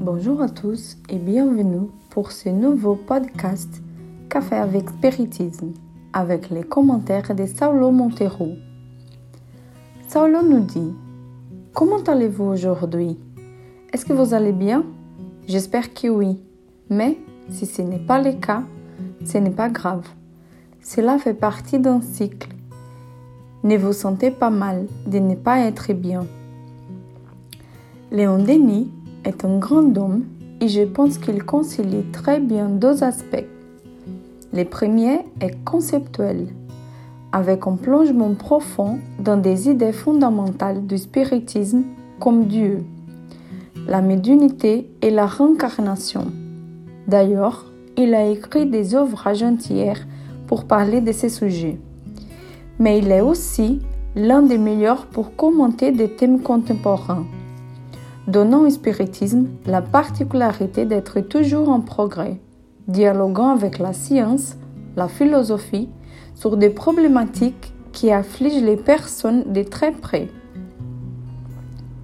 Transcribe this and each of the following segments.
Bonjour à tous et bienvenue pour ce nouveau podcast Café avec Spiritisme avec les commentaires de Saulo Montero. Saulo nous dit Comment allez-vous aujourd'hui? Est-ce que vous allez bien? J'espère que oui, mais si ce n'est pas le cas, ce n'est pas grave. Cela fait partie d'un cycle. Ne vous sentez pas mal de ne pas être bien. Léon Denis est un grand homme et je pense qu'il concilie très bien deux aspects. Le premier est conceptuel, avec un plongement profond dans des idées fondamentales du spiritisme comme Dieu, la médiumnité et la réincarnation. D'ailleurs, il a écrit des ouvrages entières pour parler de ces sujets. Mais il est aussi l'un des meilleurs pour commenter des thèmes contemporains donnant au spiritisme la particularité d'être toujours en progrès, dialoguant avec la science, la philosophie, sur des problématiques qui affligent les personnes de très près.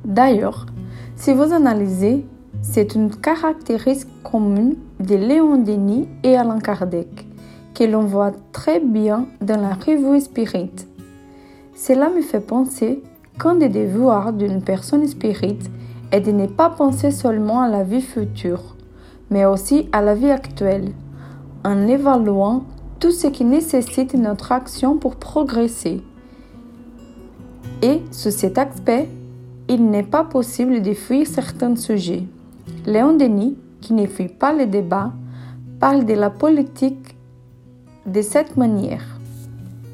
D'ailleurs, si vous analysez, c'est une caractéristique commune de Léon Denis et Alain Kardec, que l'on voit très bien dans la revue Spirit. Cela me fait penser qu'un des devoirs d'une personne spirite et de ne pas penser seulement à la vie future, mais aussi à la vie actuelle, en évaluant tout ce qui nécessite notre action pour progresser. Et sous cet aspect, il n'est pas possible de fuir certains sujets. Léon Denis, qui ne fuit pas les débats, parle de la politique de cette manière.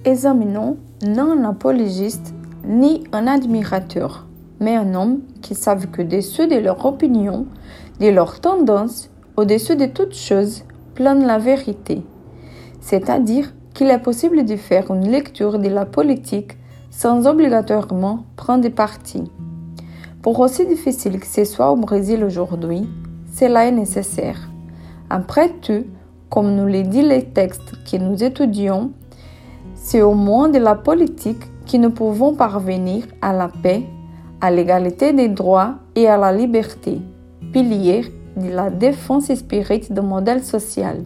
Examinons non un apologiste ni un admirateur, mais un homme qui savent que dessus de leur opinion, de leur tendance, au-dessus de toute chose, plane la vérité. C'est-à-dire qu'il est possible de faire une lecture de la politique sans obligatoirement prendre parti. Pour aussi difficile que ce soit au Brésil aujourd'hui, cela est nécessaire. Après tout, comme nous le dit les textes que nous étudions, c'est au moins de la politique que nous pouvons parvenir à la paix à l'égalité des droits et à la liberté, pilier de la défense spirituelle du modèle social.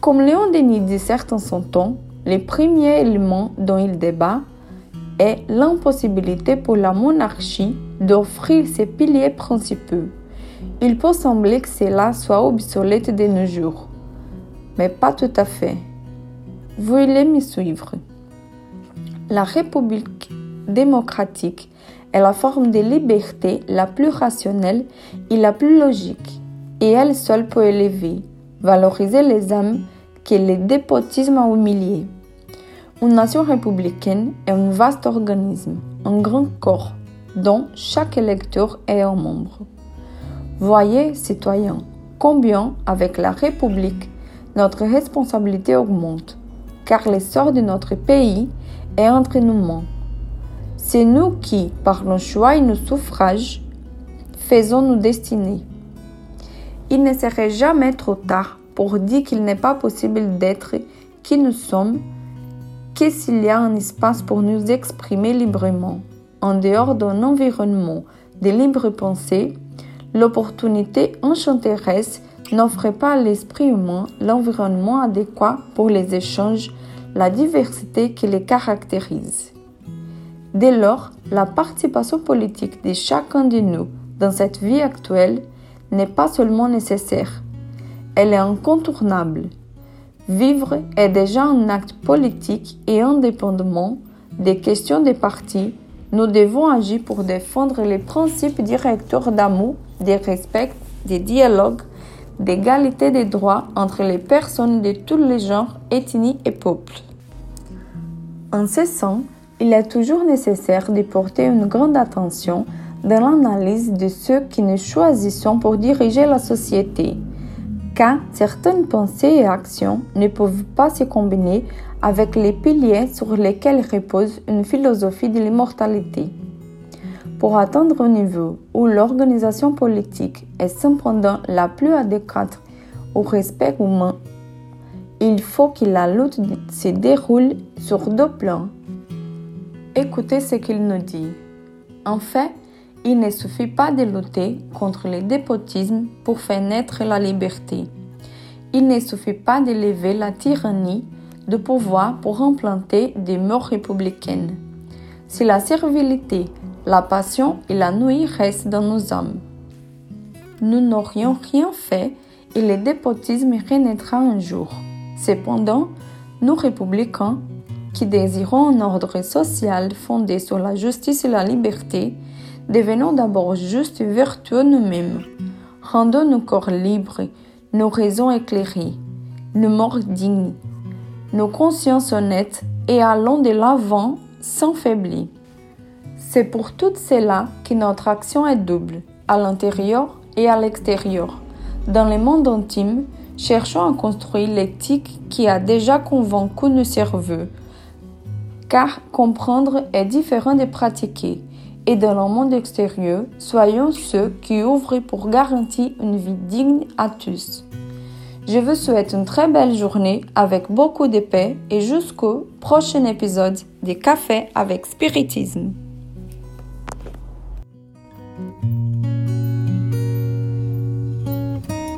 Comme Léon Denis dit en son temps, le premier élément dont il débat est l'impossibilité pour la monarchie d'offrir ses piliers principaux. Il peut sembler que cela soit obsolète de nos jours, mais pas tout à fait. Veuillez me suivre. La République démocratique est la forme de liberté la plus rationnelle et la plus logique, et elle seule peut élever, valoriser les âmes que le dépotisme a humiliées. Une nation républicaine est un vaste organisme, un grand corps, dont chaque électeur est un membre. Voyez, citoyens, combien, avec la République, notre responsabilité augmente, car l'essor de notre pays est entre nos mains c'est nous qui, par nos choix et nos suffrages, faisons nos destinées. Il ne serait jamais trop tard pour dire qu'il n'est pas possible d'être qui nous sommes que s'il y a un espace pour nous exprimer librement. En dehors d'un environnement de libre pensée, l'opportunité enchanteresse n'offre pas à l'esprit humain l'environnement adéquat pour les échanges, la diversité qui les caractérise. Dès lors, la participation politique de chacun de nous dans cette vie actuelle n'est pas seulement nécessaire, elle est incontournable. Vivre est déjà un acte politique et indépendamment des questions des partis, nous devons agir pour défendre les principes directeurs d'amour, de respect, de dialogue, d'égalité des droits entre les personnes de tous les genres, ethnies et peuples. En ce sens, il est toujours nécessaire de porter une grande attention dans l'analyse de ceux qui nous choisissons pour diriger la société, car certaines pensées et actions ne peuvent pas se combiner avec les piliers sur lesquels repose une philosophie de l'immortalité. Pour atteindre un niveau où l'organisation politique est cependant la plus adéquate au respect humain, il faut que la lutte se déroule sur deux plans Écoutez ce qu'il nous dit. En fait, Il ne suffit pas de lutter contre le dépotisme pour faire naître la liberté. Il ne suffit pas de lever la tyrannie de pouvoir pour implanter des mœurs républicaines. Si la servilité, la passion et la nuit restent dans nos âmes, nous n'aurions rien fait et le dépotisme renaîtra un jour. Cependant, nous républicains, qui désirons un ordre social fondé sur la justice et la liberté, devenons d'abord justes et vertueux nous-mêmes. Rendons nos corps libres, nos raisons éclairées, nos morts dignes, nos consciences honnêtes et allons de l'avant sans faiblir. C'est pour tout cela que notre action est double, à l'intérieur et à l'extérieur. Dans le monde intime, cherchons à construire l'éthique qui a déjà convaincu nos cerveaux, car comprendre est différent de pratiquer. Et dans le monde extérieur, soyons ceux qui ouvrent pour garantir une vie digne à tous. Je vous souhaite une très belle journée avec beaucoup de paix et jusqu'au prochain épisode des Cafés avec Spiritisme.